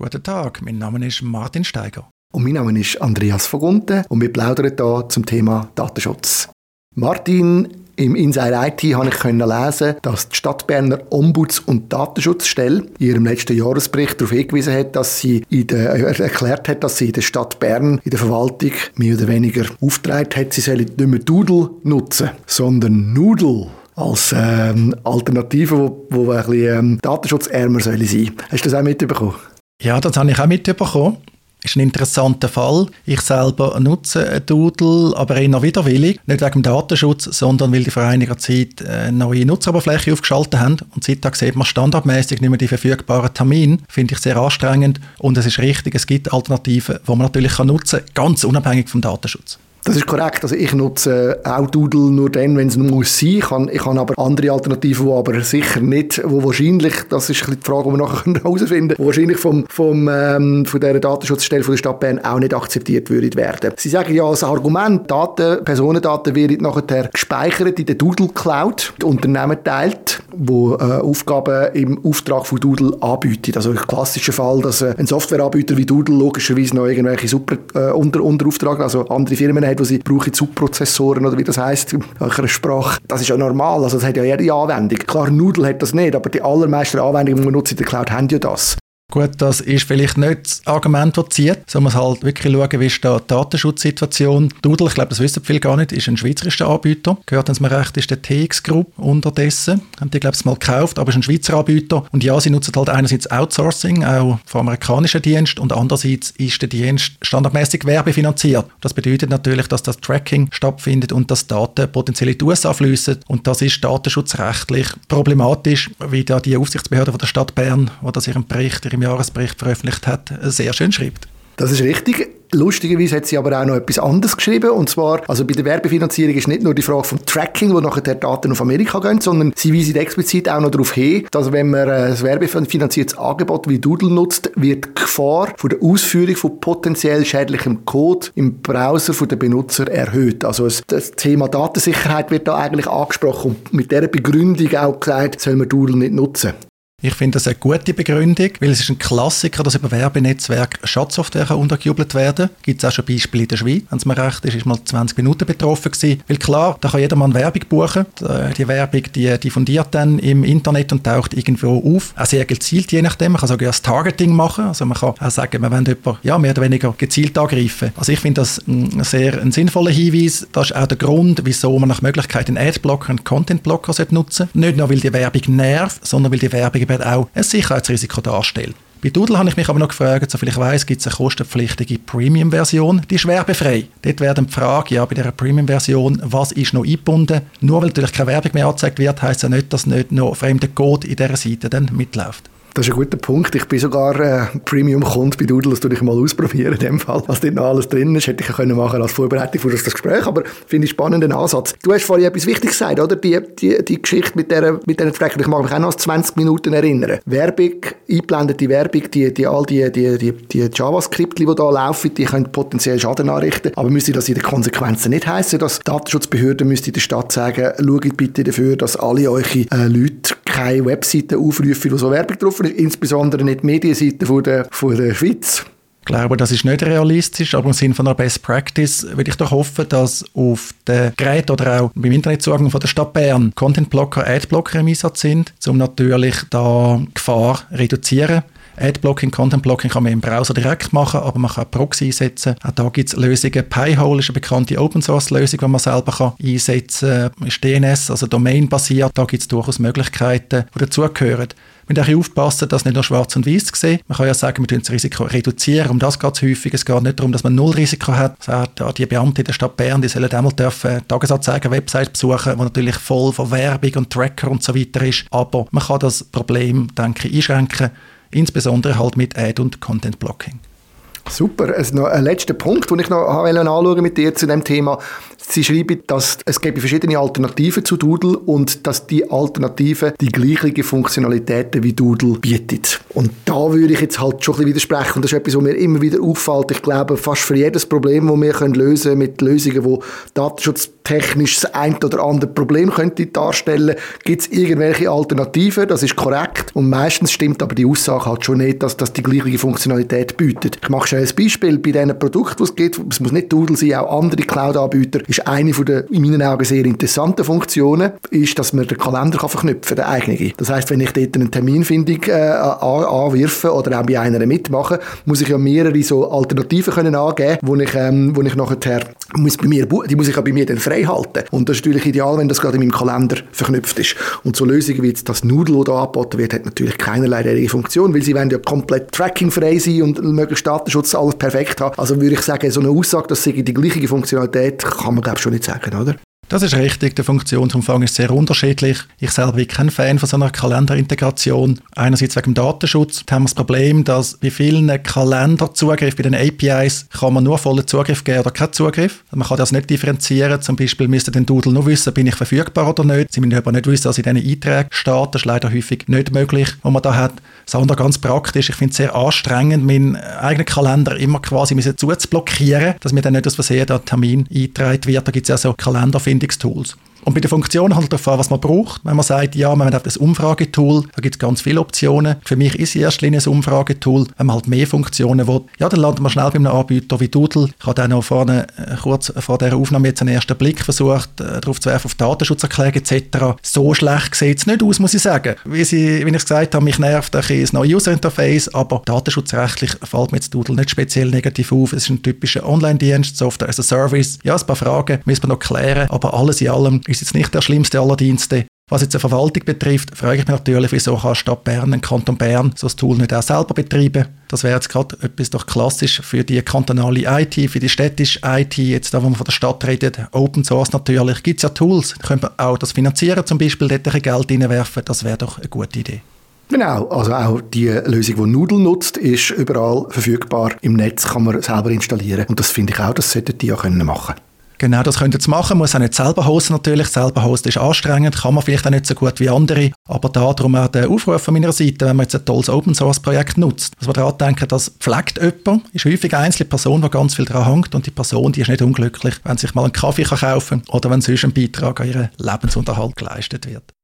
Guten Tag, mein Name ist Martin Steiger. Und mein Name ist Andreas Vogunten und wir plaudern hier zum Thema Datenschutz. Martin, im Inside IT habe ich lesen, dass die Stadtberner Ombuds- und Datenschutzstelle in ihrem letzten Jahresbericht darauf hingewiesen hat, dass sie der, äh, erklärt hat, dass sie in der Stadt Bern, in der Verwaltung, mehr oder weniger aufgetragen hat, sie sollen nicht mehr Doodle nutzen, sondern Noodle als ähm, Alternative, wo, wo ein bisschen ähm, datenschutzärmer soll. Hast du das auch mitbekommen? Ja, das habe ich auch mitbekommen ist ein interessanter Fall. Ich selber nutze Doodle, aber eher widerwillig. Nicht wegen dem Datenschutz, sondern weil die vor einiger Zeit eine neue Nutzeroberfläche aufgeschaltet haben. Und seitdem sieht man standardmäßig nicht mehr die verfügbaren Termine. Finde ich sehr anstrengend. Und es ist richtig, es gibt Alternativen, die man natürlich nutzen kann, ganz unabhängig vom Datenschutz. Das ist korrekt. Also ich nutze auch Doodle nur dann, wenn es muss sein. Ich habe, ich habe aber andere Alternativen, die aber sicher nicht, wo wahrscheinlich, das ist die Frage, die wir nachher herausfinden können, wahrscheinlich vom, vom, ähm, von der Datenschutzstelle von der Stadt Bern auch nicht akzeptiert würden werden. Sie sagen ja als Argument, Daten, Personendaten werden nachher gespeichert in der Doodle Cloud. Die Unternehmen teilt, wo äh, Aufgaben im Auftrag von Doodle anbietet. Also ein klassischer Fall, dass äh, ein Softwareanbieter wie Doodle logischerweise noch irgendwelche super äh, unter, Unterauftrag, also andere Firmen hat, wo sie brauchen Subprozessoren oder wie das heißt in einer Sprache. Das ist ja normal, also das hat ja jede Anwendung. Klar, Noodle hat das nicht, aber die allermeisten Anwendungen, die man nutzt in der Cloud, haben ja das. Gut, das ist vielleicht nicht das Argument, das zieht. So muss halt wirklich schauen, wie ist da die Datenschutzsituation. Doodle, ich glaube, das wissen viele gar nicht, ist ein schweizerischer Anbieter. Gehört, wenn es mir recht ist, der TX Group unterdessen. Haben die, glaube ich, mal gekauft, aber ist ein Schweizer Anbieter. Und ja, sie nutzen halt einerseits Outsourcing, auch vom amerikanischen Dienst, und andererseits ist der Dienst standardmäßig werbefinanziert. Das bedeutet natürlich, dass das Tracking stattfindet und dass Daten potenziell in die USA fließen. Und das ist datenschutzrechtlich problematisch, wie da die Aufsichtsbehörde von der Stadt Bern, die das ihren Bericht, im Jahresbericht veröffentlicht hat, sehr schön schreibt. Das ist richtig. Lustigerweise hat sie aber auch noch etwas anderes geschrieben. Und zwar, also bei der Werbefinanzierung ist nicht nur die Frage vom Tracking, wo nachher Daten auf Amerika gehen, sondern sie weisen explizit auch noch darauf hin, dass wenn man ein werbefinanziertes Angebot wie Doodle nutzt, wird die Gefahr von der Ausführung von potenziell schädlichem Code im Browser von der Benutzer erhöht. Also das Thema Datensicherheit wird da eigentlich angesprochen und mit dieser Begründung auch gesagt, soll man Doodle nicht nutzen. Ich finde das eine gute Begründung, weil es ist ein Klassiker, dass über Werbenetzwerk Schadsoftware untergejubelt werden Gibt es auch schon Beispiele in der Schweiz. Wenn es mir recht ist, ist mal 20 Minuten betroffen gewesen. Weil klar, da kann jedermann Werbung buchen. Die Werbung, die diffundiert dann im Internet und taucht irgendwo auf. Auch sehr gezielt, je nachdem. Man kann sogar das Targeting machen. Also man kann auch sagen, man will jemanden ja, mehr oder weniger gezielt angreifen. Also ich finde das ein sehr ein sinnvoller Hinweis. Das ist auch der Grund, wieso man nach Möglichkeit einen Adblocker und Contentblocker nutzen sollte. Nicht nur, weil die Werbung nervt, sondern weil die Werbung eben auch ein Sicherheitsrisiko darstellt. Bei Doodle habe ich mich aber noch gefragt, soviel ich weiß, gibt es eine kostenpflichtige Premium-Version, die ist werbefrei. Dort werden die Frage, ja, bei dieser Premium-Version, was ist noch eingebunden? Nur weil natürlich keine Werbung mehr angezeigt wird, heisst ja nicht, dass nicht noch fremder Code in dieser Seite dann mitläuft. Das ist ein guter Punkt. Ich bin sogar äh, Premium-Kunde bei Doodle, das tue ich mal ausprobieren in dem Fall. Was dort noch alles drin ist, hätte ich können machen als Vorbereitung für das Gespräch, aber finde ich spannenden Ansatz. Du hast vorhin etwas Wichtiges gesagt, oder? Die, die, die Geschichte mit dieser mit diesen Trackern. Ich mag mich auch noch an 20 Minuten erinnern. Werbung, eingeblendete Werbung, die, die, all die, die, die, die JavaScript, die da laufen, die können potenziell Schaden anrichten. Aber müsste das in den Konsequenzen nicht heißen, dass Datenschutzbehörden müsste der Stadt sagen, schaut bitte dafür, dass alle eure äh, Leute keine Webseiten aufrufen, wo so Werbung drauf ist, insbesondere nicht die Medienseite von der, von der Schweiz. Ich glaube, das ist nicht realistisch, aber im Sinne von einer Best Practice würde ich doch hoffen, dass auf den Geräten oder auch beim Internetzugang von der Stadt Bern Content Blocker, Adblocker im Einsatz sind, um natürlich da Gefahr reduzieren. Adblocking, Content Blocking kann man im Browser direkt machen, aber man kann auch Proxy einsetzen. Auch da gibt es Lösungen. Pi-hole ist eine bekannte Open-Source-Lösung, die man selber kann einsetzen kann. Ist DNS, also Domain-basiert. Da gibt es durchaus Möglichkeiten, die dazugehören. Müssen auch aufpassen, dass nicht nur schwarz und weiß sehen. Man kann ja sagen, wir das Risiko reduzieren. Um das geht es häufig. Es geht nicht darum, dass man null Risiko hat. Sagt, die Beamten in der Stadt Bern, die sollen einmal dürfen Tagesanzeigen-Websites besuchen, die natürlich voll von Werbung und Tracker und so weiter ist. Aber man kann das Problem, denke ich, einschränken insbesondere halt mit Ad- und Content-Blocking. Super. Also noch ein letzter Punkt, den ich noch anschauen mit dir zu dem Thema. Sie schreiben, dass es gäbe verschiedene Alternativen zu Doodle und dass die Alternative die gleichen Funktionalitäten wie Doodle bietet. Und da würde ich jetzt halt schon ein bisschen widersprechen. Und das ist etwas, was mir immer wieder auffällt. Ich glaube, fast für jedes Problem, das wir lösen können mit Lösungen, die Datenschutz technisch das ein oder andere Problem könnte darstellen. Gibt es irgendwelche Alternativen? Das ist korrekt. Und meistens stimmt aber die Aussage halt schon nicht, dass das die gleiche Funktionalität bietet. Ich mache schon ein Beispiel. Bei diesen Produkten, die es gibt, es muss nicht Doodle sein, auch andere Cloud-Anbieter, ist eine von der in meinen Augen sehr interessanten Funktionen, ist, dass man den Kalender kann verknüpfen kann, den eigenen. Das heißt, wenn ich dort eine Terminfindung äh, anwerfe oder auch bei einer mitmache, muss ich ja mehrere so Alternativen können angeben, wo ich, ähm, wo ich nachher muss bei mir, die muss ich ja bei mir dann frei halten. Und das ist natürlich ideal, wenn das gerade in meinem Kalender verknüpft ist. Und so Lösungen wie jetzt das Noodle, das angeboten wird, hat natürlich keinerlei derartige Funktion, weil sie wollen ja komplett trackingfrei sein und möglichst Datenschutz alles perfekt haben. Also würde ich sagen, so eine Aussage, dass sie die gleiche Funktionalität, kann man glaube ich schon nicht sagen, oder? Das ist richtig. Der Funktionsumfang ist sehr unterschiedlich. Ich selber bin kein Fan von so einer Kalenderintegration. Einerseits wegen dem Datenschutz. Da haben wir das Problem, dass bei vielen Kalenderzugriff, bei den APIs, kann man nur vollen Zugriff geben oder keinen Zugriff. Man kann das nicht differenzieren. Zum Beispiel müsste den Doodle nur wissen, bin ich verfügbar oder nicht. Sie müssen aber nicht wissen, dass in diesen Einträgen steht. Das ist leider häufig nicht möglich, was man da hat. Das andere ganz praktisch. Ich finde es sehr anstrengend, meinen eigenen Kalender immer quasi zuzublockieren, dass mir dann nicht aus Versehen der Termin eingetragen wird. Da gibt es ja so index tools. Und bei der Funktion handelt es davon, was man braucht. Wenn man sagt, ja, man hat ein Umfragetool, da gibt es ganz viele Optionen. Für mich ist in erster Linie ein Umfragetool. Wenn man halt mehr Funktionen will, ja, dann landet man schnell bei einem Anbieter wie Doodle. Ich habe dann noch vorne, äh, kurz vor dieser Aufnahme jetzt einen ersten Blick versucht, äh, darauf zu werfen, auf Datenschutzerklärung etc. So schlecht sieht es nicht aus, muss ich sagen. Wie, sie, wie ich es gesagt habe, mich nervt ein das neue User-Interface, aber datenschutzrechtlich fällt mir jetzt Doodle nicht speziell negativ auf. Es ist ein typischer Online-Dienst, Software as a Service. Ja, ein paar Fragen müssen wir noch klären, aber alles in allem ist jetzt nicht der schlimmste aller Dienste. Was jetzt eine Verwaltung betrifft, frage ich mich natürlich, wieso kann Stadt Bern, ein Kanton Bern, so ein Tool nicht auch selber betreiben? Das wäre jetzt gerade etwas doch klassisch für die kantonale IT, für die städtische IT, jetzt da, wo man von der Stadt redet, Open Source natürlich, gibt es ja Tools, könnte man auch das finanzieren, zum Beispiel dort ein Geld reinwerfen, das wäre doch eine gute Idee. Genau, also auch die Lösung, die Noodle nutzt, ist überall verfügbar. Im Netz kann man selber installieren und das finde ich auch, das sollten die können machen Genau, das könnt ihr jetzt machen, muss auch nicht selber hosten natürlich. Selber hosten ist anstrengend, kann man vielleicht auch nicht so gut wie andere. Aber da darum auch der Aufruf von meiner Seite, wenn man jetzt ein tolles Open Source Projekt nutzt, dass wir daran denken, das pflegt jemand, ist häufig eine einzelne Person, die ganz viel daran hängt und die Person, die ist nicht unglücklich, wenn sie sich mal einen Kaffee kaufen kann oder wenn sonst ein Beitrag an ihren Lebensunterhalt geleistet wird.